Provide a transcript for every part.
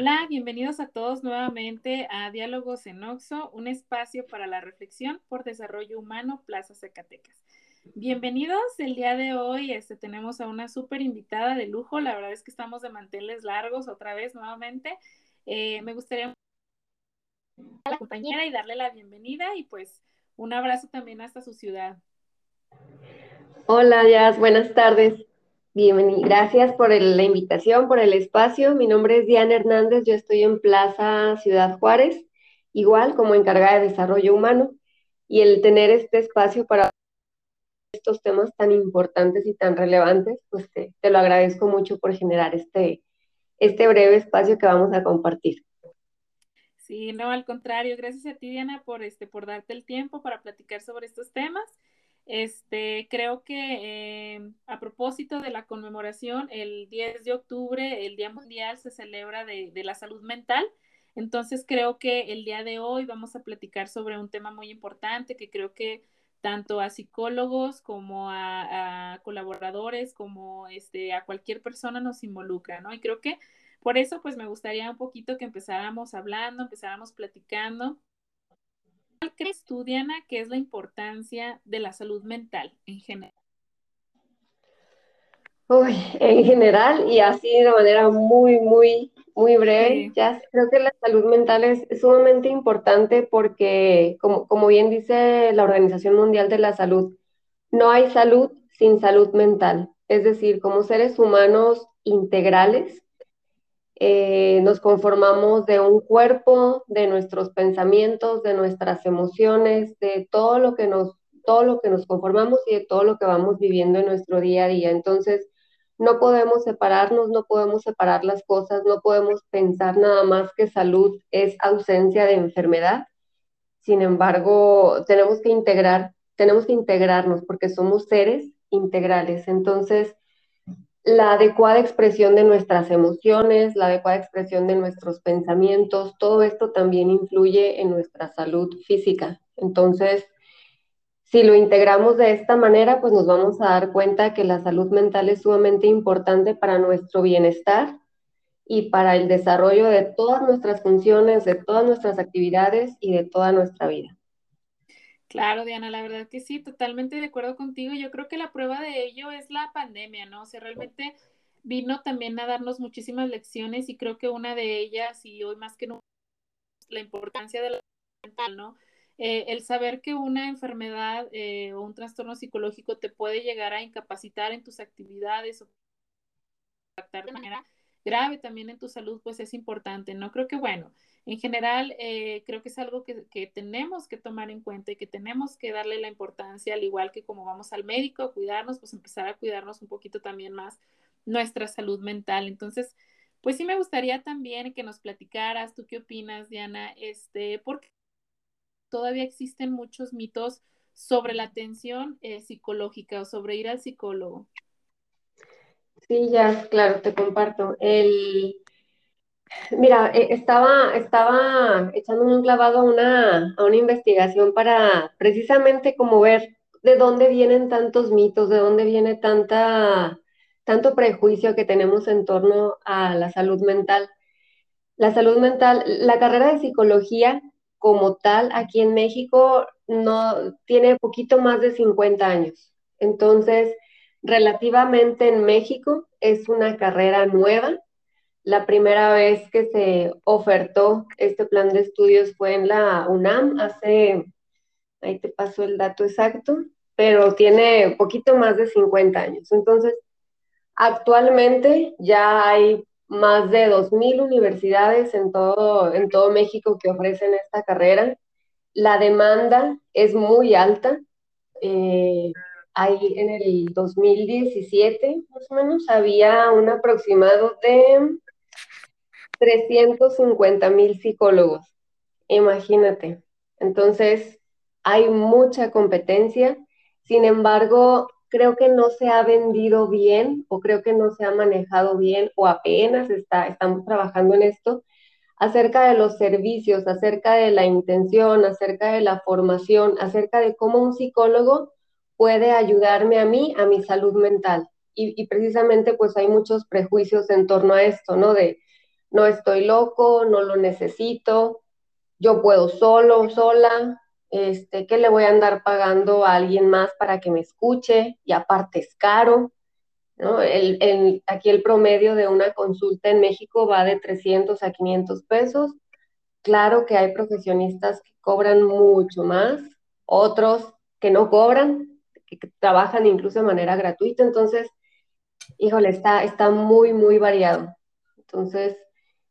Hola, bienvenidos a todos nuevamente a Diálogos en Oxo, un espacio para la reflexión por desarrollo humano Plaza Zacatecas. Bienvenidos, el día de hoy este, tenemos a una súper invitada de lujo, la verdad es que estamos de manteles largos otra vez nuevamente. Eh, me gustaría a la compañera y darle la bienvenida y pues un abrazo también hasta su ciudad. Hola, Jazz, buenas tardes. Bienvenido. Gracias por la invitación, por el espacio. Mi nombre es Diana Hernández, yo estoy en Plaza Ciudad Juárez, igual como encargada de desarrollo humano, y el tener este espacio para estos temas tan importantes y tan relevantes, pues te, te lo agradezco mucho por generar este, este breve espacio que vamos a compartir. Sí, no, al contrario, gracias a ti, Diana, por, este, por darte el tiempo para platicar sobre estos temas. Este, creo que eh, a propósito de la conmemoración, el 10 de octubre, el Día Mundial se celebra de, la salud mental. Entonces creo que el día de hoy vamos a platicar sobre un tema muy importante que creo que tanto a psicólogos como a, colaboradores, como este, a cualquier persona nos involucra, ¿no? Y creo que por eso pues me gustaría un poquito que empezáramos hablando, empezáramos platicando ¿Cuál crees tú, Diana, que es la importancia de la salud mental en general? Uy, en general y así de manera muy, muy, muy breve, ya creo que la salud mental es sumamente importante porque, como, como bien dice la Organización Mundial de la Salud, no hay salud sin salud mental. Es decir, como seres humanos integrales, eh, nos conformamos de un cuerpo, de nuestros pensamientos, de nuestras emociones, de todo lo que nos, todo lo que nos conformamos y de todo lo que vamos viviendo en nuestro día a día. Entonces, no podemos separarnos, no podemos separar las cosas, no podemos pensar nada más que salud es ausencia de enfermedad. Sin embargo, tenemos que integrar, tenemos que integrarnos porque somos seres integrales. Entonces, la adecuada expresión de nuestras emociones, la adecuada expresión de nuestros pensamientos, todo esto también influye en nuestra salud física. Entonces, si lo integramos de esta manera, pues nos vamos a dar cuenta que la salud mental es sumamente importante para nuestro bienestar y para el desarrollo de todas nuestras funciones, de todas nuestras actividades y de toda nuestra vida. Claro, Diana, la verdad que sí, totalmente de acuerdo contigo. Yo creo que la prueba de ello es la pandemia, ¿no? O sea, realmente vino también a darnos muchísimas lecciones y creo que una de ellas, y hoy más que nunca, la importancia de la mental, ¿no? Eh, el saber que una enfermedad eh, o un trastorno psicológico te puede llegar a incapacitar en tus actividades o de manera grave también en tu salud, pues es importante, ¿no? Creo que, bueno, en general, eh, creo que es algo que, tenemos que tomar en cuenta y que tenemos que darle la importancia, al igual que como vamos al médico a cuidarnos, pues empezar a cuidarnos un poquito también más nuestra salud mental. Entonces, pues sí me gustaría también que nos platicaras, tú qué opinas, Diana, este, porque todavía existen muchos mitos sobre la atención eh, psicológica o sobre ir al psicólogo. Sí, ya, claro, te comparto. El, Mira, eh, estaba, estaba echándome un clavado a una, a una investigación para precisamente como ver de dónde vienen tantos mitos, de dónde viene tanta, tanto prejuicio que tenemos en torno a la salud mental. La salud mental, la carrera de psicología como tal aquí en México no tiene poquito más de 50 años. Entonces, relativamente en México es una carrera nueva la primera vez que se ofertó este plan de estudios fue en la UNAM, hace, ahí te paso el dato exacto, pero tiene poquito más de 50 años. Entonces, actualmente ya hay más de 2.000 universidades en todo, en todo México que ofrecen esta carrera. La demanda es muy alta. Eh, ahí en el 2017, más o menos, había un aproximado de 350 mil psicólogos, imagínate. Entonces, hay mucha competencia, sin embargo, creo que no se ha vendido bien o creo que no se ha manejado bien o apenas está, estamos trabajando en esto acerca de los servicios, acerca de la intención, acerca de la formación, acerca de cómo un psicólogo puede ayudarme a mí, a mi salud mental. Y, precisamente pues hay muchos prejuicios en torno a esto, ¿no? De, no estoy loco, no lo necesito, yo puedo solo, sola, este, que le voy a andar pagando a alguien más para que me escuche y aparte es caro. ¿no? El, el, aquí el promedio de una consulta en México va de 300 a 500 pesos. Claro que hay profesionistas que cobran mucho más, otros que no cobran, que trabajan incluso de manera gratuita. Entonces, híjole, está, está muy, muy variado. Entonces,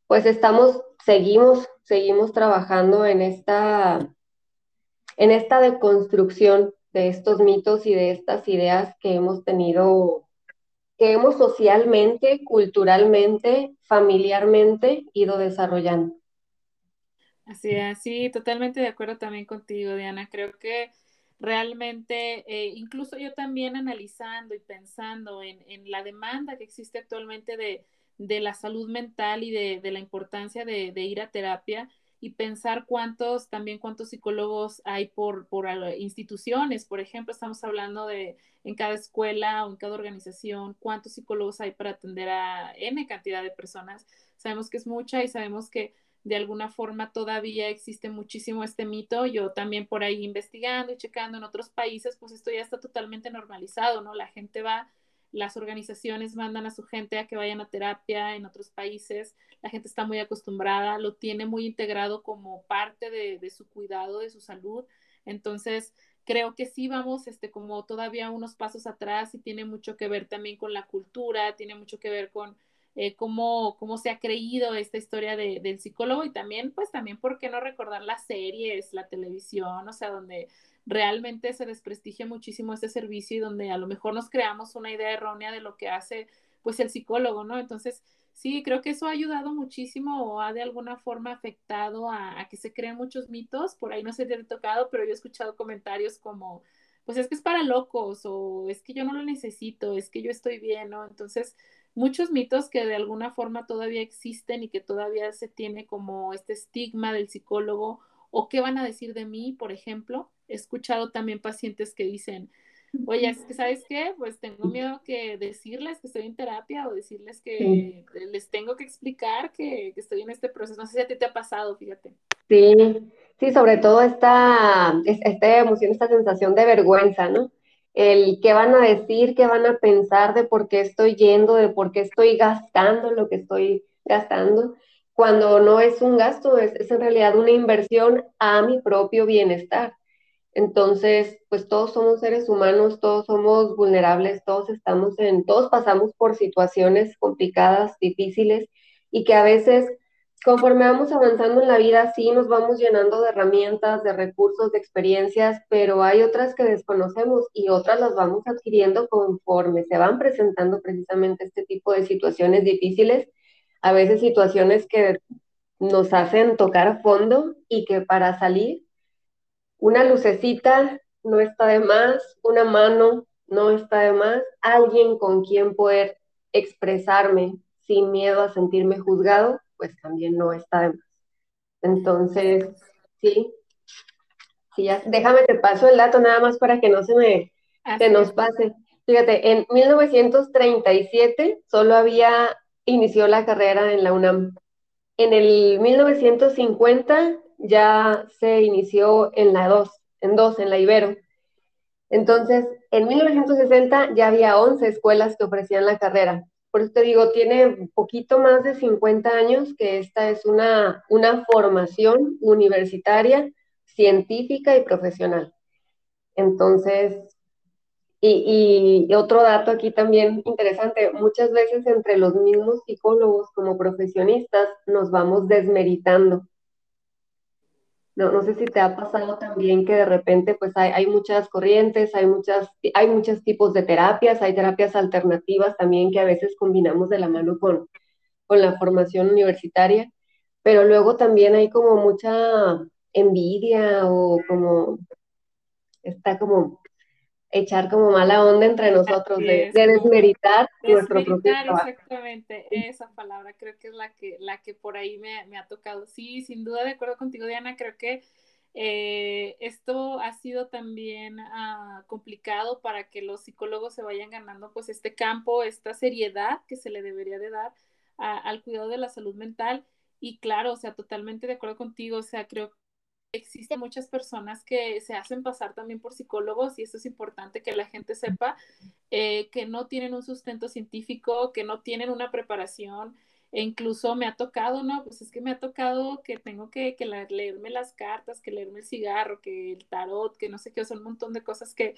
pues estamos, seguimos, seguimos trabajando en esta, en esta deconstrucción de estos mitos y de estas ideas que hemos tenido, que hemos socialmente, culturalmente, familiarmente ido desarrollando. Así es, sí, totalmente de acuerdo también contigo, Diana. Creo que realmente, eh, incluso yo también analizando y pensando en, en, la demanda que existe actualmente de, de la salud mental y de, de la importancia de, de, ir a terapia y pensar cuántos, también cuántos psicólogos hay por, por instituciones, por ejemplo, estamos hablando de en cada escuela o en cada organización, cuántos psicólogos hay para atender a N cantidad de personas. Sabemos que es mucha y sabemos que de alguna forma todavía existe muchísimo este mito. Yo también por ahí investigando y checando en otros países, pues esto ya está totalmente normalizado, ¿no? La gente va, las organizaciones mandan a su gente a que vayan a terapia en otros países, la gente está muy acostumbrada, lo tiene muy integrado como parte de, su cuidado, de su salud. Entonces, creo que sí vamos este, como todavía unos pasos atrás y tiene mucho que ver también con la cultura, tiene mucho que ver con eh, cómo, se ha creído esta historia de, del psicólogo y también, pues también, ¿por qué no recordar las series, la televisión, o sea, donde realmente se desprestigia muchísimo este servicio y donde a lo mejor nos creamos una idea errónea de lo que hace, pues, el psicólogo, ¿no? Entonces, sí, creo que eso ha ayudado muchísimo o ha de alguna forma afectado a, a que se creen muchos mitos, por ahí no se te ha tocado, pero yo he escuchado comentarios como, pues es que es para locos o es que yo no lo necesito, es que yo estoy bien, ¿no? Entonces, muchos mitos que de alguna forma todavía existen y que todavía se tiene como este estigma del psicólogo o qué van a decir de mí, por ejemplo. He escuchado también pacientes que dicen, oye, es que sabes qué, pues tengo miedo que decirles que estoy en terapia o decirles que les tengo que explicar que, que, estoy en este proceso. No sé si a ti te ha pasado, fíjate. Sí, sí, sobre todo esta, esta emoción, esta sensación de vergüenza, ¿no? El qué van a decir, qué van a pensar de por qué estoy yendo, de por qué estoy gastando lo que estoy gastando, cuando no es un gasto, es, es en realidad una inversión a mi propio bienestar. Entonces, pues todos somos seres humanos, todos somos vulnerables, todos estamos en, todos pasamos por situaciones complicadas, difíciles y que a veces conforme vamos avanzando en la vida, sí nos vamos llenando de herramientas, de recursos, de experiencias, pero hay otras que desconocemos y otras las vamos adquiriendo conforme se van presentando precisamente este tipo de situaciones difíciles, a veces situaciones que nos hacen tocar fondo y que para salir, una lucecita no está de más, una mano no está de más, alguien con quien poder expresarme sin miedo a sentirme juzgado pues también no está de más. Entonces, sí, sí ya, déjame te paso el dato nada más para que no se me se nos pase. Fíjate, en 1937 solo había inició la carrera en la UNAM. En el 1950 ya se inició en la 2, en 2, en la Ibero. Entonces, en 1960 ya había 11 escuelas que ofrecían la carrera por eso te digo, tiene poquito más de 50 años que esta es una, una formación universitaria, científica y profesional. Entonces, y, y, otro dato aquí también interesante, muchas veces entre los mismos psicólogos como profesionistas nos vamos desmeritando no, no sé si te ha pasado también que de repente pues hay, hay, muchas corrientes, hay, muchas, hay muchos tipos de terapias, hay terapias alternativas también que a veces combinamos de la mano con, con la formación universitaria, pero luego también hay como mucha envidia o como está como echar como mala onda entre nosotros, de, de, desmeritar nuestro propio trabajo. Exactamente, esa palabra creo que es la que, la que por ahí me, me ha tocado. Sí, sin duda de acuerdo contigo, Diana, creo que eh, esto ha sido también uh, complicado para que los psicólogos se vayan ganando pues este campo, esta seriedad que se le debería de dar al cuidado de la salud mental. Y claro, o sea, totalmente de acuerdo contigo, o sea, creo que existen muchas personas que se hacen pasar también por psicólogos y esto es importante que la gente sepa eh, que no tienen un sustento científico, que no tienen una preparación e incluso me ha tocado, ¿no? Pues es que me ha tocado que tengo que, que leerme las cartas, que leerme el cigarro, que el tarot, que no sé qué, son un montón de cosas que,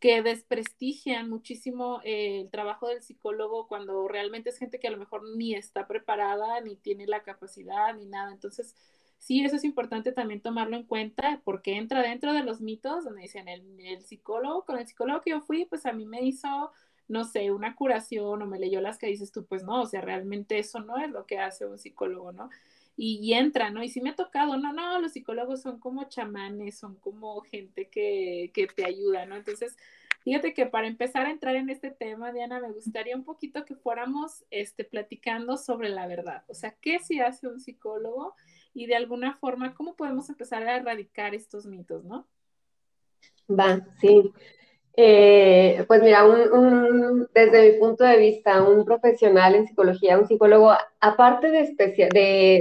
que desprestigian muchísimo eh, el trabajo del psicólogo cuando realmente es gente que a lo mejor ni está preparada, ni tiene la capacidad, ni nada. Entonces, sí, eso es importante también tomarlo en cuenta porque entra dentro de los mitos donde dicen el, el psicólogo, con el psicólogo que yo fui, pues a mí me hizo no sé, una curación o me leyó las que dices tú, pues no, o sea, realmente eso no es lo que hace un psicólogo, ¿no? y, entra, ¿no? Y si me ha tocado, no, no, los psicólogos son como chamanes, son como gente que, que te ayuda, ¿no? Entonces, fíjate que para empezar a entrar en este tema, Diana, me gustaría un poquito que fuéramos este, platicando sobre la verdad, o sea, ¿qué si hace un psicólogo? Y de alguna forma, ¿cómo podemos empezar a erradicar estos mitos, ¿no? Va, sí. Eh, pues mira, desde mi punto de vista, un profesional en psicología, un psicólogo, aparte de,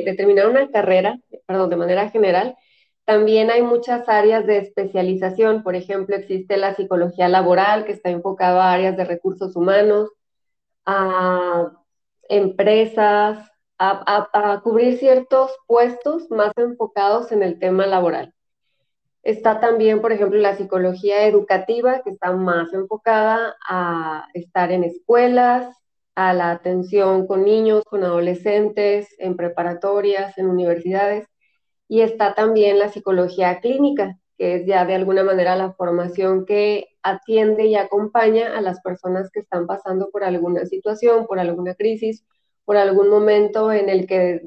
de, terminar una carrera, perdón, de manera general, también hay muchas áreas de especialización. Por ejemplo, existe la psicología laboral, que está enfocada a áreas de recursos humanos, a empresas, a cubrir ciertos puestos más enfocados en el tema laboral. Está también, por ejemplo, la psicología educativa, que está más enfocada a estar en escuelas, a la atención con niños, con adolescentes, en preparatorias, en universidades. Y está también la psicología clínica, que es ya de alguna manera la formación que atiende y acompaña a las personas que están pasando por alguna situación, por alguna crisis, por algún momento en el que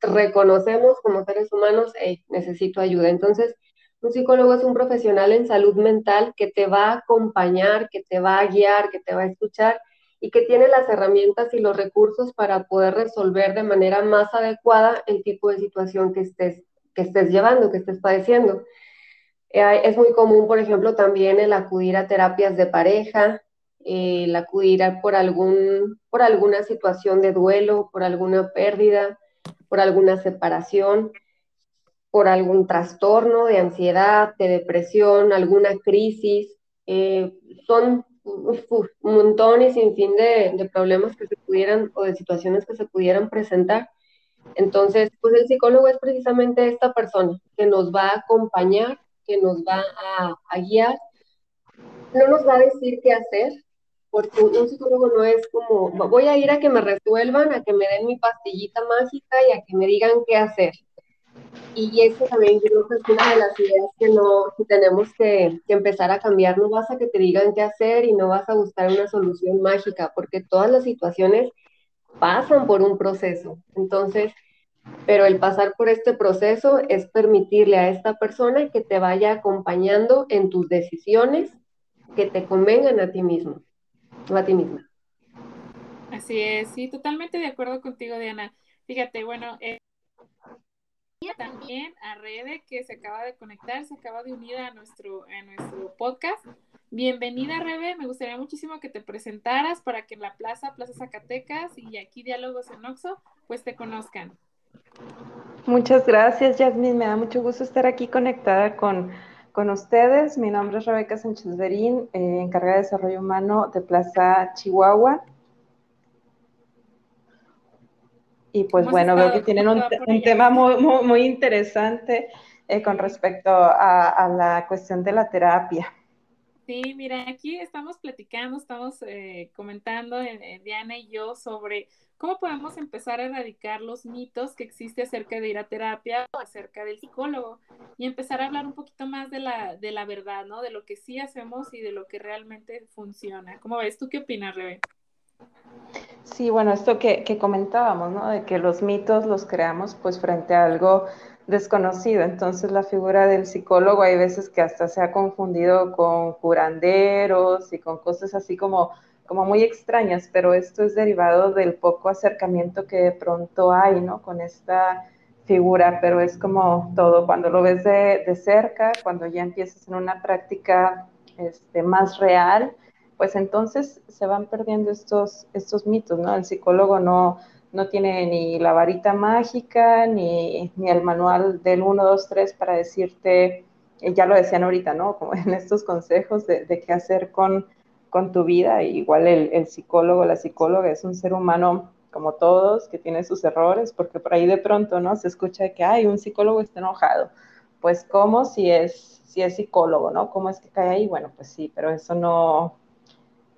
reconocemos como seres humanos, hey, necesito ayuda. Entonces, un psicólogo es un profesional en salud mental que te va a acompañar, que te va a guiar, que te va a escuchar y que tiene las herramientas y los recursos para poder resolver de manera más adecuada el tipo de situación que estés, que estés llevando, que estés padeciendo. Eh, es muy común, por ejemplo, también el acudir a terapias de pareja, el acudir por, algún, por alguna situación de duelo, por alguna pérdida, por alguna separación por algún trastorno de ansiedad, de depresión, alguna crisis. Eh, son un montón y sin fin de, problemas que se pudieran o de situaciones que se pudieran presentar. Entonces, pues el psicólogo es precisamente esta persona que nos va a acompañar, que nos va a, a guiar. No nos va a decir qué hacer, porque un psicólogo no es como, voy a ir a que me resuelvan, a que me den mi pastillita mágica y a que me digan qué hacer. Y eso también creo que es una de las ideas que, no, tenemos que, empezar a cambiar. No vas a que te digan qué hacer y no vas a buscar una solución mágica, porque todas las situaciones pasan por un proceso. Entonces, pero el pasar por este proceso es permitirle a esta persona que te vaya acompañando en tus decisiones que te convengan a ti mismo o a ti misma. Así es, sí, totalmente de acuerdo contigo, Diana. Fíjate, bueno, eh, también a Rebe que se acaba de conectar, se acaba de unir a nuestro, a nuestro podcast. Bienvenida Rebe, me gustaría muchísimo que te presentaras para que en la plaza, Plaza Zacatecas y aquí Diálogos en Oxo, pues te conozcan. Muchas gracias, Yasmin. Me da mucho gusto estar aquí conectada con, con ustedes. Mi nombre es Rebeca Sánchez Berín, eh, encargada de desarrollo humano de Plaza Chihuahua. Y pues bueno, veo que tienen un, tema muy, muy, interesante eh, con respecto a, la cuestión de la terapia. Sí, mira, aquí estamos platicando, estamos eh, comentando, Diana y yo, sobre cómo podemos empezar a erradicar los mitos que existe acerca de ir a terapia o acerca del psicólogo y empezar a hablar un poquito más de la, de la verdad, ¿no? De lo que sí hacemos y de lo que realmente funciona. ¿Cómo ves? ¿Tú qué opinas, Rebe? Sí, bueno, esto que, comentábamos, ¿no? De que los mitos los creamos pues frente a algo desconocido. Entonces la figura del psicólogo hay veces que hasta se ha confundido con curanderos y con cosas así como, como muy extrañas, pero esto es derivado del poco acercamiento que de pronto hay, ¿no? Con esta figura, pero es como todo, cuando lo ves de, de cerca, cuando ya empiezas en una práctica este, más real, pues entonces se van perdiendo estos, estos mitos, ¿no? El psicólogo no, no tiene ni la varita mágica, ni, ni el manual del 1, 2, 3 para decirte, eh, ya lo decían ahorita, ¿no? Como en estos consejos de, qué hacer con, con, tu vida. igual el, el psicólogo, la psicóloga es un ser humano como todos, que tiene sus errores, porque por ahí de pronto, ¿no? Se escucha que, hay un psicólogo está enojado. Pues, ¿cómo si es, si es psicólogo, ¿no? ¿Cómo es que cae ahí? Bueno, pues sí, pero eso no,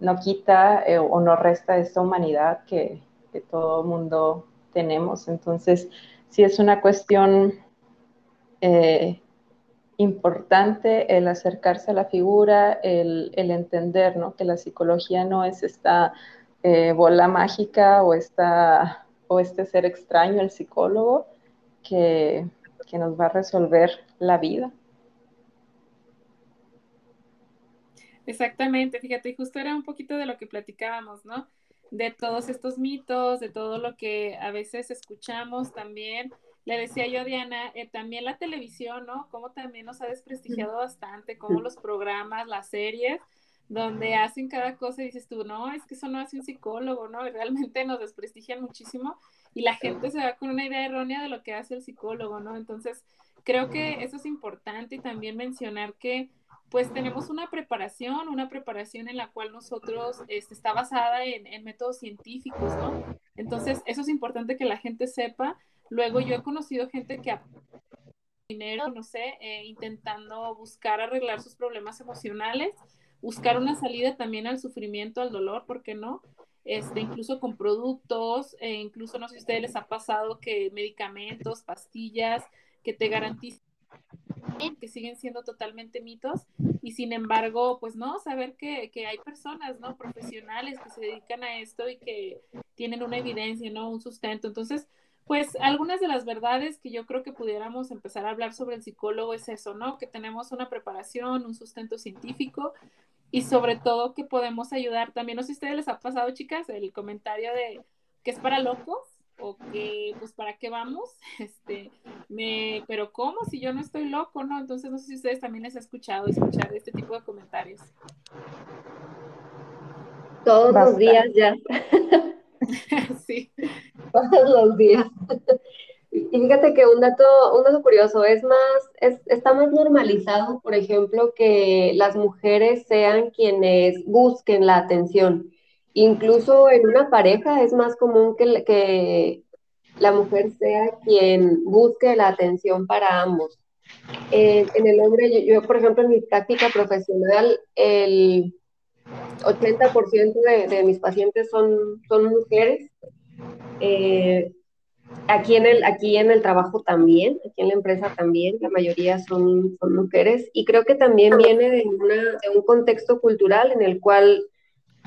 no quita eh, o no resta esta humanidad que, que todo mundo tenemos. Entonces, sí es una cuestión eh, importante el acercarse a la figura, el, entender ¿no? que la psicología no es esta eh, bola mágica o, esta, o este ser extraño, el psicólogo, que, que nos va a resolver la vida. Exactamente, fíjate, justo era un poquito de lo que platicábamos, ¿no? De todos estos mitos, de todo lo que a veces escuchamos también. Le decía yo a Diana, eh, también la televisión, ¿no? Cómo también nos ha desprestigiado bastante, cómo los programas, las series, donde hacen cada cosa y dices tú, no, es que eso no hace un psicólogo, ¿no? Y realmente nos desprestigian muchísimo y la gente se va con una idea errónea de lo que hace el psicólogo, ¿no? Entonces, creo que eso es importante y también mencionar que pues tenemos una preparación, una preparación en la cual nosotros este, está basada en, métodos científicos, ¿no? Entonces, eso es importante que la gente sepa. Luego, yo he conocido gente que dinero, no sé, eh, intentando buscar arreglar sus problemas emocionales, buscar una salida también al sufrimiento, al dolor, ¿por qué no? Este, incluso con productos, e incluso no sé si a ustedes les ha pasado que medicamentos, pastillas que te garantizan que siguen siendo totalmente mitos y sin embargo, pues no, saber que, que, hay personas, ¿no? Profesionales que se dedican a esto y que tienen una evidencia, ¿no? Un sustento. Entonces, pues algunas de las verdades que yo creo que pudiéramos empezar a hablar sobre el psicólogo es eso, ¿no? Que tenemos una preparación, un sustento científico y sobre todo que podemos ayudar. También no sé si a ustedes les ha pasado, chicas, el comentario de que es para locos o que pues para qué vamos, este, me, pero ¿cómo? Si yo no estoy loco, ¿no? Entonces no sé si ustedes también les han escuchado escuchar este tipo de comentarios. Todos los días ya. sí. Todos los días. Y fíjate que un dato, un dato curioso, es más, es, está más normalizado, por ejemplo, que las mujeres sean quienes busquen la atención. Incluso en una pareja es más común que, que la mujer sea quien busque la atención para ambos. en el hombre, yo, por ejemplo, en mi práctica profesional, el 80% de, de, mis pacientes son, son mujeres. Eh, aquí, en el, aquí en el trabajo también, aquí en la empresa también, la mayoría son, son mujeres. Y creo que también viene de, una, de un contexto cultural en el cual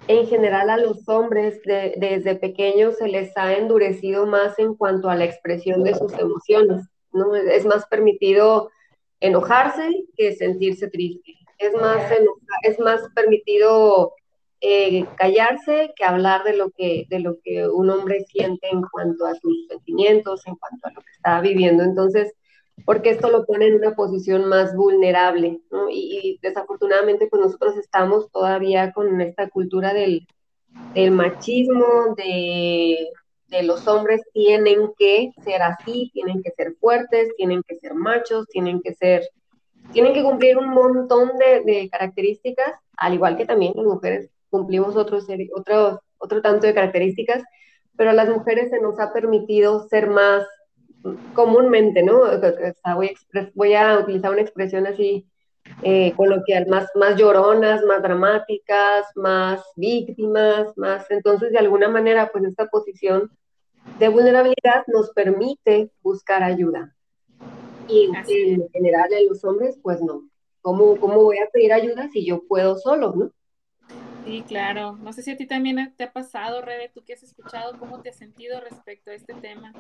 en general a los hombres desde pequeños se les ha endurecido más en cuanto a la expresión de sus emociones, ¿no? Es más permitido enojarse que sentirse triste. Es más, es más permitido eh, callarse que hablar de lo que, de lo que un hombre siente en cuanto a sus sentimientos, en cuanto a lo que está viviendo. Entonces, porque esto lo pone en una posición más vulnerable, ¿no? Y, desafortunadamente pues nosotros estamos todavía con esta cultura del, del machismo, de, de, los hombres tienen que ser así, tienen que ser fuertes, tienen que ser machos, tienen que ser, tienen que cumplir un montón de, de características, al igual que también las mujeres cumplimos otros, otro, otro tanto de características, pero a las mujeres se nos ha permitido ser más comúnmente, ¿no? voy, a, utilizar una expresión así eh, coloquial, más, más lloronas, más dramáticas, más víctimas, más, entonces de alguna manera, pues esta posición de vulnerabilidad nos permite buscar ayuda. Y en general en los hombres, pues no. ¿Cómo, ¿Cómo voy a pedir ayuda si yo puedo solo, no? Sí, claro. No sé si a ti también te ha pasado, Rebe, tú que has escuchado, ¿cómo te has sentido respecto a este tema?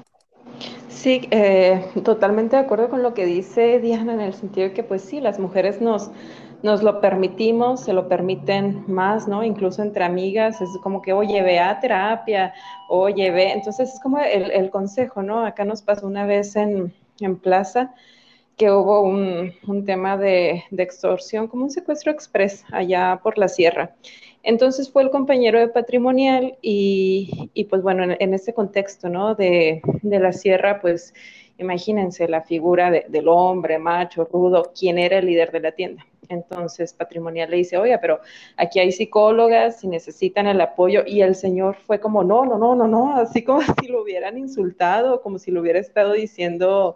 Sí, eh, totalmente de acuerdo con lo que dice Diana en el sentido de que pues sí, las mujeres nos, nos lo permitimos, se lo permiten más, ¿no? Incluso entre amigas, es como que, oye, ve a terapia, oye, ve, entonces es como el, consejo, ¿no? Acá nos pasó una vez en, en plaza que hubo un, un tema de, de, extorsión, como un secuestro express allá por la sierra. Entonces fue el compañero de patrimonial y, y pues bueno, en, en, este contexto, ¿no? De, la sierra, pues imagínense la figura de, del hombre macho, rudo, quién era el líder de la tienda. Entonces patrimonial le dice, oye, pero aquí hay psicólogas y necesitan el apoyo. Y el señor fue como, no, no, no, no, no, así como si lo hubieran insultado, como si lo hubiera estado diciendo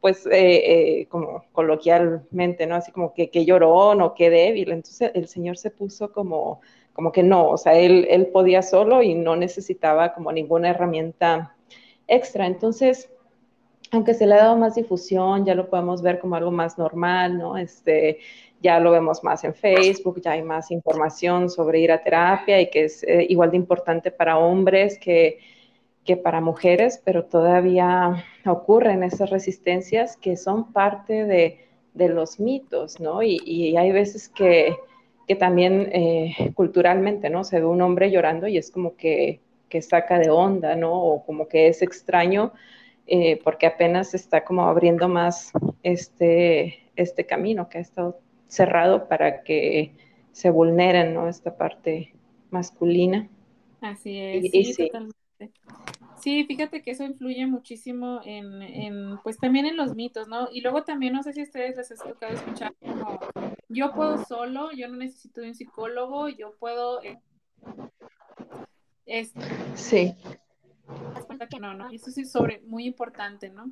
pues eh, eh, como coloquialmente, ¿no? Así como que, que llorón o que débil. Entonces el señor se puso como, como que no, o sea, él, él podía solo y no necesitaba como ninguna herramienta extra. Entonces, aunque se le ha dado más difusión, ya lo podemos ver como algo más normal, ¿no? Este, ya lo vemos más en Facebook, ya hay más información sobre ir a terapia y que es eh, igual de importante para hombres que que para mujeres, pero todavía ocurren esas resistencias que son parte de, de los mitos, ¿no? Y, y, hay veces que, que también eh, culturalmente, ¿no? Se ve un hombre llorando y es como que, que saca de onda, ¿no? O como que es extraño eh, porque apenas está como abriendo más este, este camino que ha estado cerrado para que se vulneren, ¿no? Esta parte masculina. Así es, y, sí, sí. Totalmente. Sí, fíjate que eso influye muchísimo en, en, pues también en los mitos, ¿no? Y luego también, no sé si a ustedes les ha tocado escuchar como, yo puedo solo, yo no necesito de un psicólogo, yo puedo... Eh, es, sí. que no, ¿no? Eso sí es sobre, muy importante, ¿no?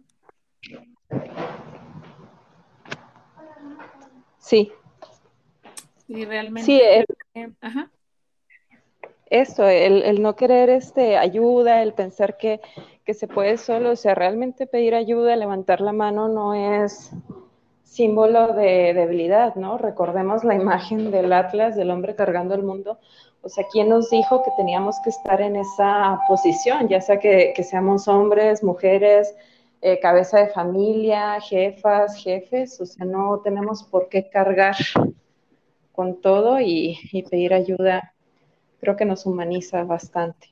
Sí. Sí, realmente. Sí, eh, ajá esto, el, el, no querer este, ayuda, el pensar que, que, se puede solo, o sea, realmente pedir ayuda, levantar la mano no es símbolo de debilidad, ¿no? Recordemos la imagen del Atlas, del hombre cargando el mundo. O sea, ¿quién nos dijo que teníamos que estar en esa posición? Ya sea que, seamos hombres, mujeres, eh, cabeza de familia, jefas, jefes, o sea, no tenemos por qué cargar con todo y, y pedir ayuda creo que nos humaniza bastante.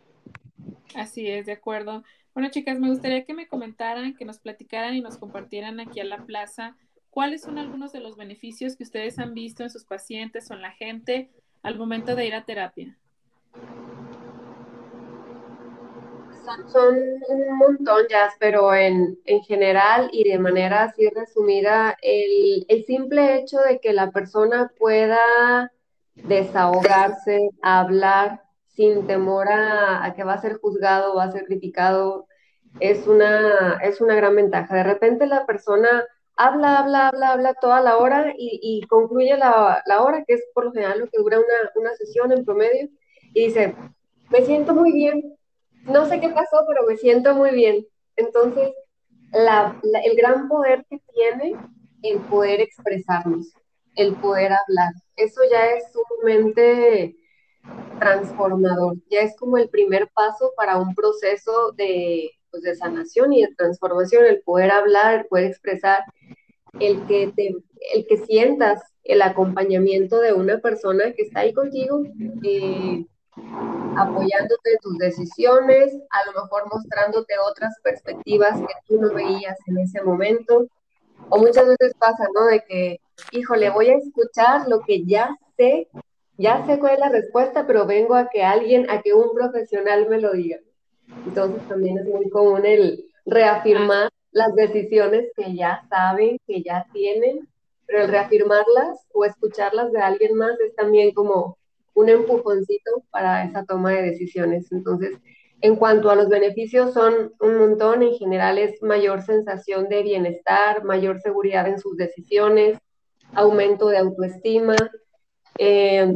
Así es, de acuerdo. Bueno, chicas, me gustaría que me comentaran, que nos platicaran y nos compartieran aquí a la plaza cuáles son algunos de los beneficios que ustedes han visto en sus pacientes o en la gente al momento de ir a terapia. Son un montón ya, pero en, en, general y de manera así resumida, el, el simple hecho de que la persona pueda desahogarse, hablar sin temor a, a, que va a ser juzgado, va a ser criticado, es una, es una gran ventaja. De repente la persona habla, habla, habla, habla toda la hora y, concluye la, hora, que es por lo general lo que dura una, sesión en promedio, y dice, me siento muy bien, no sé qué pasó, pero me siento muy bien. Entonces, el gran poder que tiene el poder expresarnos, el poder hablar. Eso ya es sumamente transformador, ya es como el primer paso para un proceso de, pues, de sanación y de transformación, el poder hablar, el poder expresar, el que, te, el que sientas el acompañamiento de una persona que está ahí contigo, eh, apoyándote en tus decisiones, a lo mejor mostrándote otras perspectivas que tú no veías en ese momento. O muchas veces pasa, ¿no? De que híjole, voy a escuchar lo que ya sé, ya sé cuál es la respuesta, pero vengo a que alguien, a que un profesional me lo diga. Entonces también es muy común el reafirmar las decisiones que ya saben, que ya tienen, pero el reafirmarlas o escucharlas de alguien más es también como un empujoncito para esa toma de decisiones. Entonces, en cuanto a los beneficios, son un montón. En general es mayor sensación de bienestar, mayor seguridad en sus decisiones, aumento de autoestima. Eh,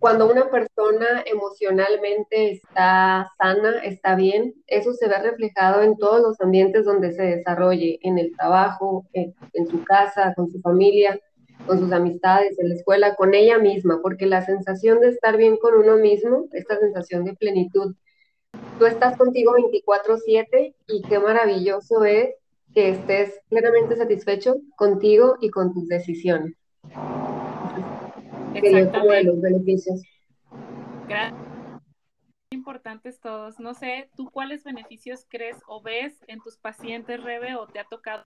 cuando una persona emocionalmente está sana, está bien, eso se ve reflejado en todos los ambientes donde se desarrolle, en el trabajo, en, su casa, con su familia, con sus amistades, en la escuela, con ella misma, porque la sensación de estar bien con uno mismo, esta sensación de plenitud, tú estás contigo 24/7 y qué maravilloso es que estés plenamente satisfecho contigo y con tus decisiones. Exactamente. los beneficios. Gracias. Importantes todos. No sé, ¿tú cuáles beneficios crees o ves en tus pacientes, Rebe, o te ha tocado?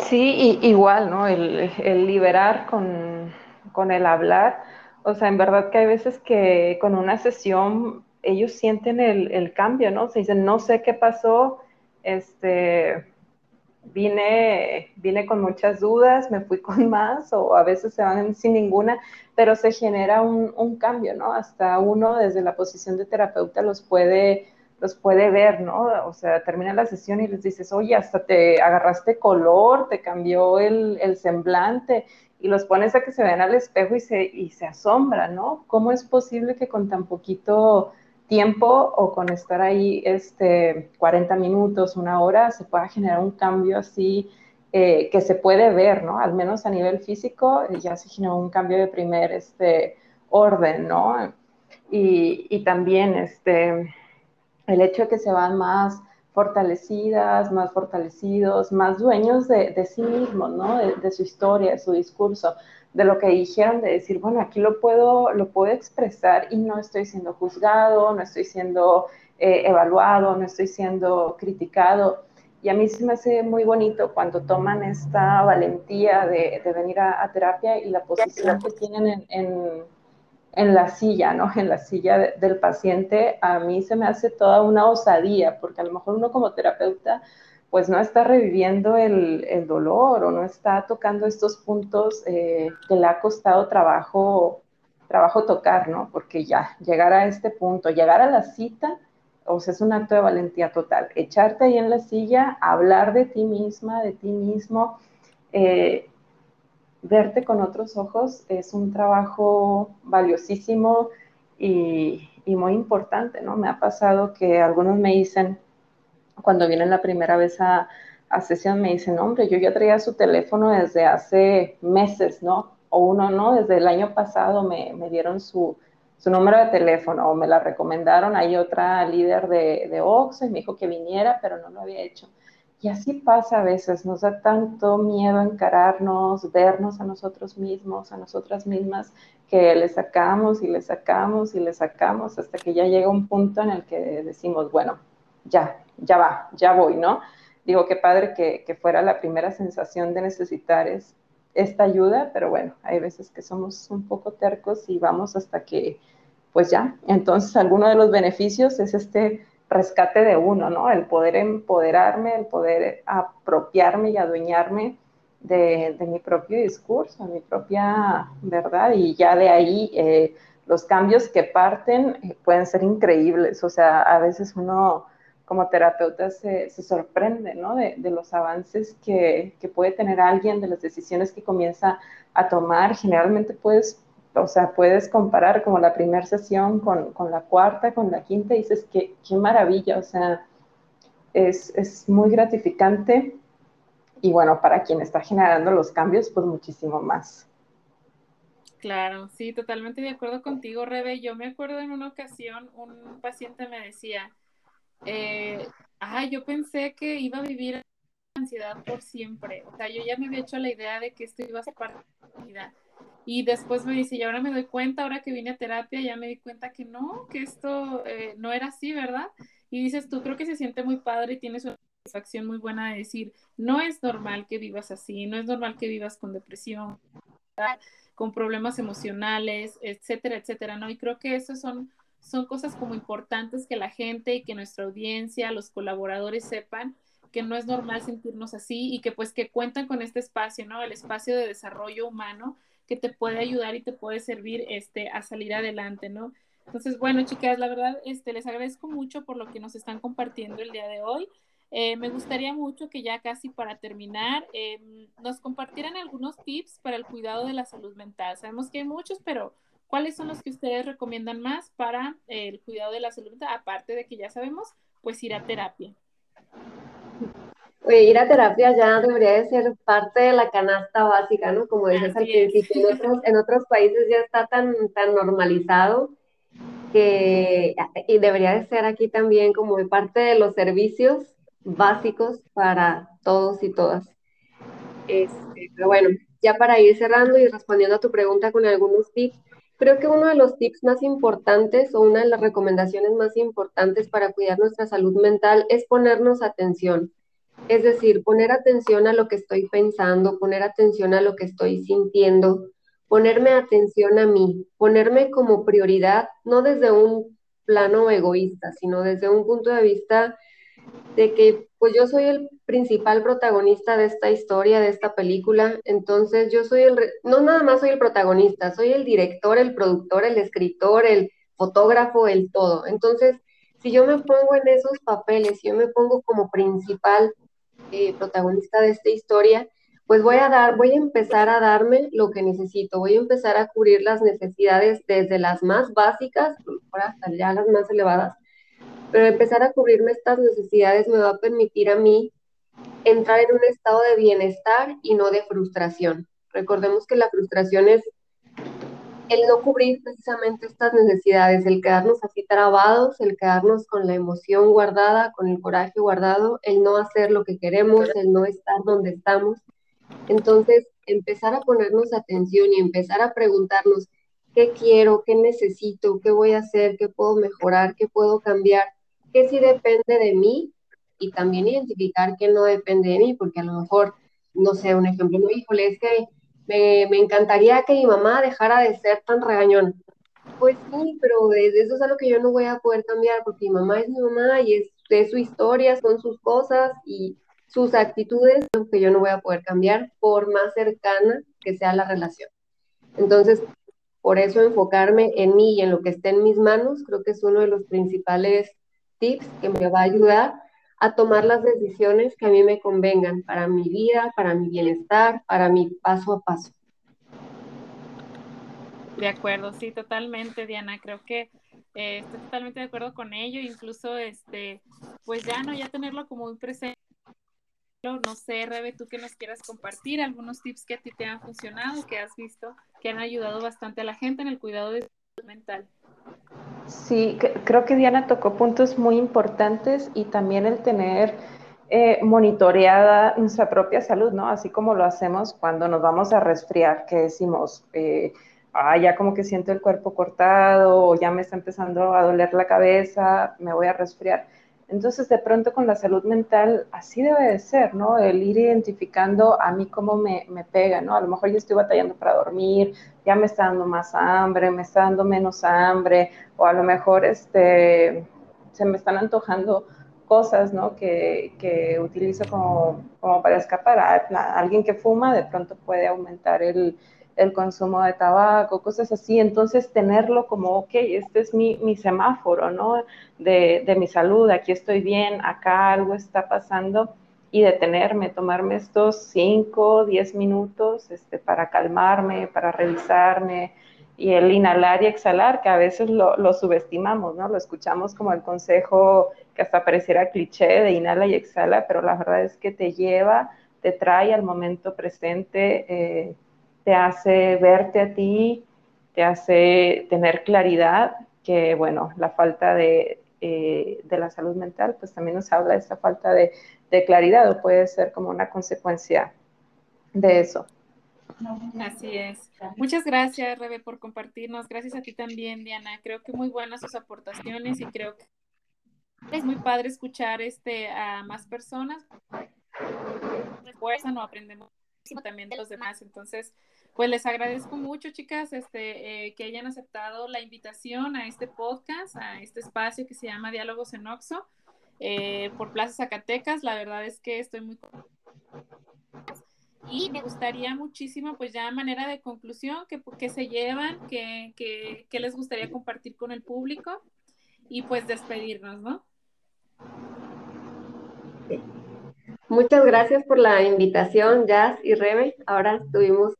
Sí, y, igual, ¿no? El, el liberar con, con, el hablar. O sea, en verdad que hay veces que con una sesión ellos sienten el, el cambio, ¿no? Se dicen, no sé qué pasó, este, vine, vine con muchas dudas, me fui con más o a veces se van sin ninguna, pero se genera un, un, cambio, ¿no? Hasta uno desde la posición de terapeuta los puede, los puede ver, ¿no? O sea, termina la sesión y les dices, oye, hasta te agarraste color, te cambió el, el semblante y los pones a que se vean al espejo y se, y se asombran, ¿no? ¿Cómo es posible que con tan poquito tiempo o con estar ahí este, 40 minutos, una hora, se pueda generar un cambio así eh, que se puede ver, ¿no? Al menos a nivel físico eh, ya se generó un cambio de primer este, orden, ¿no? Y, y, también este, el hecho de que se van más fortalecidas, más fortalecidos, más dueños de, sí mismos, ¿no? De, de, su historia, de su discurso de lo que dijeron, de decir, bueno, aquí lo puedo, lo puedo expresar y no estoy siendo juzgado, no estoy siendo eh, evaluado, no estoy siendo criticado. Y a mí sí me hace muy bonito cuando toman esta valentía de, de venir a, terapia y la posición que tienen en, en, la silla, ¿no? En la silla de, del paciente, a mí se me hace toda una osadía, porque a lo mejor uno como terapeuta pues no está reviviendo el, el, dolor o no está tocando estos puntos eh, que le ha costado trabajo, trabajo tocar, ¿no? Porque ya, llegar a este punto, llegar a la cita, o sea, es un acto de valentía total. Echarte ahí en la silla, hablar de ti misma, de ti mismo, eh, verte con otros ojos es un trabajo valiosísimo y, y muy importante, ¿no? Me ha pasado que algunos me dicen, cuando vienen la primera vez a, a sesión me dicen, hombre, yo ya traía su teléfono desde hace meses, ¿no? O uno, ¿no? Desde el año pasado me, me dieron su, su, número de teléfono o me la recomendaron. Hay otra líder de, de Oxxo y me dijo que viniera, pero no lo había hecho. Y así pasa a veces, nos da tanto miedo encararnos, vernos a nosotros mismos, a nosotras mismas, que le sacamos y le sacamos y le sacamos hasta que ya llega un punto en el que decimos, bueno, ya, ya va, ya voy, ¿no? Digo, qué padre que, que fuera la primera sensación de necesitar es, esta ayuda, pero bueno, hay veces que somos un poco tercos y vamos hasta que, pues ya, entonces alguno de los beneficios es este rescate de uno, ¿no? El poder empoderarme, el poder apropiarme y adueñarme de, mi propio discurso, de mi propia verdad y ya de ahí eh, los cambios que parten eh, pueden ser increíbles, o sea, a veces uno como terapeuta se, se sorprende ¿no? de, de, los avances que, que, puede tener alguien, de las decisiones que comienza a tomar. Generalmente puedes, o sea, puedes comparar como la primera sesión con, con, la cuarta, con la quinta, y dices, qué, qué maravilla, o sea, es, es muy gratificante. Y bueno, para quien está generando los cambios, pues muchísimo más. Claro, sí, totalmente de acuerdo contigo, Rebe. Yo me acuerdo en una ocasión, un paciente me decía, eh, ah, yo pensé que iba a vivir ansiedad por siempre. O sea, yo ya me había hecho la idea de que esto iba a ser parte de mi vida. Y después me dice, y ahora me doy cuenta, ahora que vine a terapia, ya me di cuenta que no, que esto eh, no era así, ¿verdad? Y dices, tú creo que se siente muy padre y tienes una satisfacción muy buena de decir, no es normal que vivas así, no es normal que vivas con depresión, con problemas emocionales, etcétera, etcétera, ¿no? Y creo que esos son son cosas como importantes que la gente y que nuestra audiencia, los colaboradores sepan que no es normal sentirnos así y que pues que cuentan con este espacio, ¿no? El espacio de desarrollo humano que te puede ayudar y te puede servir este, a salir adelante, ¿no? Entonces, bueno, chicas, la verdad, este, les agradezco mucho por lo que nos están compartiendo el día de hoy. Eh, me gustaría mucho que ya casi para terminar eh, nos compartieran algunos tips para el cuidado de la salud mental. Sabemos que hay muchos, pero ¿Cuáles son los que ustedes recomiendan más para el cuidado de la salud? Aparte de que ya sabemos, pues ir a terapia. Oye, ir a terapia ya debería de ser parte de la canasta básica, ¿no? Como dices al principio, en otros, en otros, países ya está tan, tan normalizado que y debería de ser aquí también como parte de los servicios básicos para todos y todas. Este, pero bueno, ya para ir cerrando y respondiendo a tu pregunta con algunos tips, Creo que uno de los tips más importantes o una de las recomendaciones más importantes para cuidar nuestra salud mental es ponernos atención. Es decir, poner atención a lo que estoy pensando, poner atención a lo que estoy sintiendo, ponerme atención a mí, ponerme como prioridad, no desde un plano egoísta, sino desde un punto de vista de que pues yo soy el principal protagonista de esta historia, de esta película, entonces yo soy el, no nada más soy el protagonista, soy el director, el productor, el escritor, el fotógrafo, el todo. Entonces, si yo me pongo en esos papeles, si yo me pongo como principal eh, protagonista de esta historia, pues voy a dar, voy a empezar a darme lo que necesito, voy a empezar a cubrir las necesidades desde las más básicas hasta ya las más elevadas, pero empezar a cubrirme estas necesidades me va a permitir a mí entrar en un estado de bienestar y no de frustración. Recordemos que la frustración es el no cubrir precisamente estas necesidades, el quedarnos así trabados, el quedarnos con la emoción guardada, con el coraje guardado, el no hacer lo que queremos, el no estar donde estamos. Entonces, empezar a ponernos atención y empezar a preguntarnos qué quiero, qué necesito, qué voy a hacer, qué puedo mejorar, qué puedo cambiar, qué sí depende de mí y también identificar qué no depende de mí, porque a lo mejor, no sé, un ejemplo, no, híjole, es que me, me, encantaría que mi mamá dejara de ser tan regañón. Pues sí, pero eso es algo que yo no voy a poder cambiar porque mi mamá es mi mamá y es de su historia, son sus cosas y sus actitudes, lo que yo no voy a poder cambiar por más cercana que sea la relación. Entonces, por eso enfocarme en mí y en lo que esté en mis manos, creo que es uno de los principales tips que me va a ayudar a tomar las decisiones que a mí me convengan para mi vida, para mi bienestar, para mi paso a paso. De acuerdo, sí, totalmente, Diana. Creo que eh, estoy totalmente de acuerdo con ello. Incluso, este, pues ya no, ya tenerlo como un presente. No sé, Rebe, tú que nos quieras compartir algunos tips que a ti te han funcionado, que has visto, que han ayudado bastante a la gente en el cuidado de salud mental. Sí, creo que Diana tocó puntos muy importantes y también el tener eh, monitoreada nuestra propia salud, ¿no? Así como lo hacemos cuando nos vamos a resfriar, que decimos, ah, ya como que siento el cuerpo cortado o ya me está empezando a doler la cabeza, me voy a resfriar entonces, de pronto con la salud mental, así debe de ser, ¿no? El ir identificando a mí cómo me, me, pega, ¿no? A lo mejor yo estoy batallando para dormir, ya me está dando más hambre, me está dando menos hambre, o a lo mejor este, se me están antojando cosas, ¿no? Que, que utilizo como, como para escapar. Alguien que fuma de pronto puede aumentar el, el consumo de tabaco, cosas así. Entonces, tenerlo como, ok, este es mi, mi semáforo, ¿no? De, de, mi salud, aquí estoy bien, acá algo está pasando y detenerme, tomarme estos 5, 10 minutos este, para calmarme, para revisarme y el inhalar y exhalar, que a veces lo, subestimamos, ¿no? Lo escuchamos como el consejo que hasta pareciera cliché de inhala y exhala, pero la verdad es que te lleva, te trae al momento presente. Eh, te hace verte a ti, te hace tener claridad, que bueno, la falta de, eh, de la salud mental, pues también nos habla de esta falta de, de claridad o puede ser como una consecuencia de eso. Así es. Muchas gracias, Rebe, por compartirnos. Gracias a ti también, Diana. Creo que muy buenas sus aportaciones y creo que es muy padre escuchar este a más personas. Refuerzan o aprendemos también de los demás. Entonces, pues les agradezco mucho, chicas, este, eh, que hayan aceptado la invitación a este podcast, a este espacio que se llama Diálogos en Oxo, eh, por Plaza Zacatecas. La verdad es que estoy muy y me gustaría muchísimo, pues ya a manera de conclusión, que, que se llevan, que, que, que, les gustaría compartir con el público y pues despedirnos, ¿no? Muchas gracias por la invitación, Jazz y Rebe. Ahora estuvimos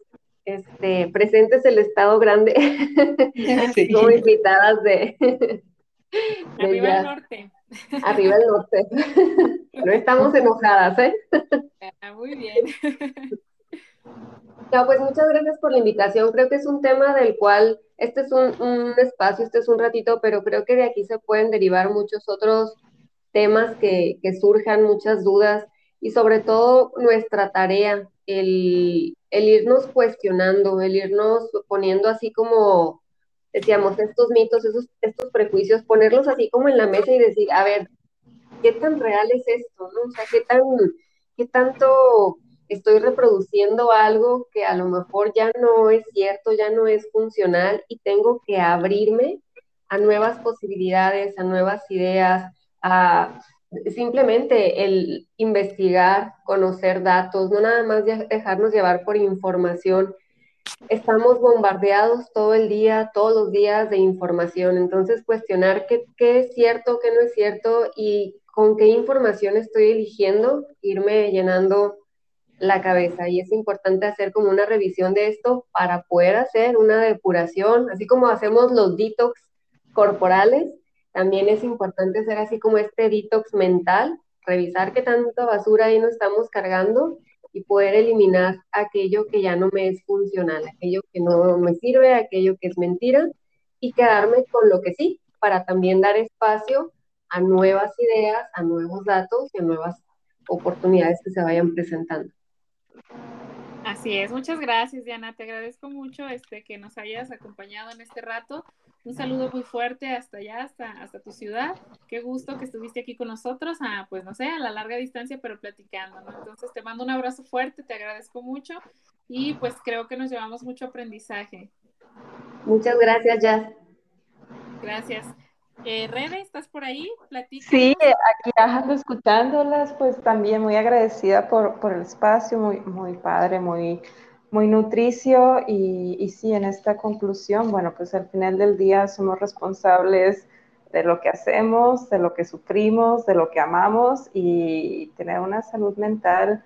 este, presentes el Estado Grande como invitadas de, Arriba el norte. Arriba el norte. no estamos enojadas, ¿eh? Ah, muy bien. No, pues muchas gracias por la invitación. Creo que es un tema del cual, este es un, un espacio, este es un ratito, pero creo que de aquí se pueden derivar muchos otros temas que, que surjan, muchas dudas y sobre todo nuestra tarea, el, el irnos cuestionando, el irnos poniendo así como, decíamos, estos mitos, esos, estos prejuicios, ponerlos así como en la mesa y decir, a ver, ¿qué tan real es esto? ¿no? O sea, ¿qué, tan, qué tanto estoy reproduciendo algo que a lo mejor ya no es cierto, ya no es funcional y tengo que abrirme a nuevas posibilidades, a nuevas ideas, a simplemente el investigar, conocer datos, no nada más dejarnos llevar por información. Estamos bombardeados todo el día, todos los días de información, entonces cuestionar qué, qué es cierto, qué no es cierto y con qué información estoy eligiendo, irme llenando la cabeza y es importante hacer como una revisión de esto para poder hacer una depuración, así como hacemos los detox corporales, también es importante hacer así como este detox mental, revisar qué tanta basura ahí nos estamos cargando y poder eliminar aquello que ya no me es funcional, aquello que no me sirve, aquello que es mentira y quedarme con lo que sí, para también dar espacio a nuevas ideas, a nuevos datos y a nuevas oportunidades que se vayan presentando. Así es, muchas gracias Diana, te agradezco mucho este, que nos hayas acompañado en este rato. Un saludo muy fuerte hasta allá, hasta, hasta tu ciudad. Qué gusto que estuviste aquí con nosotros, a, pues no sé, a la larga distancia, pero platicando, ¿no? Entonces te mando un abrazo fuerte, te agradezco mucho y pues creo que nos llevamos mucho aprendizaje. Muchas gracias, Jazz. Gracias. Eh, Rebe, ¿estás por ahí? Platícanos. Sí, aquí ando escuchándolas, pues también muy agradecida por, por el espacio, muy, muy padre, muy, muy nutricio y, y, sí, en esta conclusión, bueno, pues al final del día somos responsables de lo que hacemos, de lo que sufrimos, de lo que amamos y tener una salud mental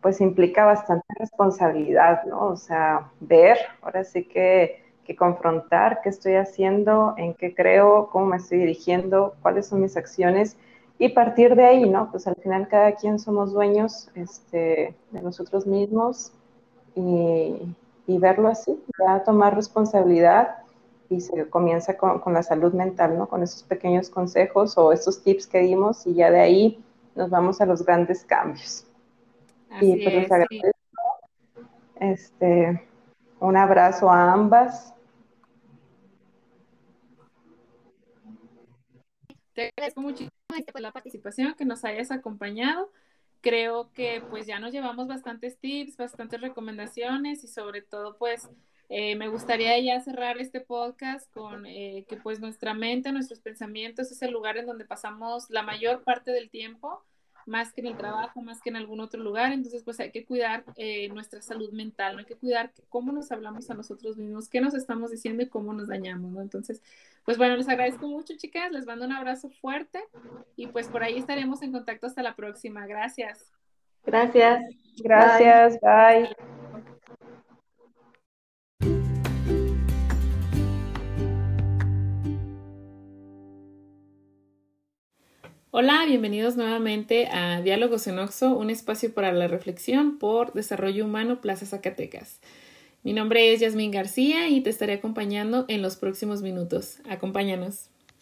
pues implica bastante responsabilidad, ¿no? O sea, ver, ahora sí que que confrontar qué estoy haciendo, en qué creo, cómo me estoy dirigiendo, cuáles son mis acciones y partir de ahí, ¿no? Pues al final cada quien somos dueños este, de nosotros mismos y, verlo así, ya tomar responsabilidad y se comienza con, la salud mental, ¿no? Con esos pequeños consejos o esos tips que dimos y ya de ahí nos vamos a los grandes cambios. y pues les agradezco. Este, un abrazo a ambas Te agradezco muchísimo por la participación, que nos hayas acompañado. Creo que pues ya nos llevamos bastantes tips, bastantes recomendaciones y sobre todo pues eh, me gustaría ya cerrar este podcast con eh, que pues nuestra mente, nuestros pensamientos es el lugar en donde pasamos la mayor parte del tiempo más que en el trabajo, más que en algún otro lugar. Entonces, pues hay que cuidar eh, nuestra salud mental, ¿no? Hay que cuidar cómo nos hablamos a nosotros mismos, qué nos estamos diciendo y cómo nos dañamos, ¿no? Entonces, pues bueno, les agradezco mucho, chicas, les mando un abrazo fuerte y pues por ahí estaremos en contacto hasta la próxima. Gracias. Gracias. Gracias. bye. Hola, bienvenidos nuevamente a Diálogos en Oxo, un espacio para la reflexión por Desarrollo Humano Plaza Zacatecas. Mi nombre es Yasmín García y te estaré acompañando en los próximos minutos. Acompáñanos.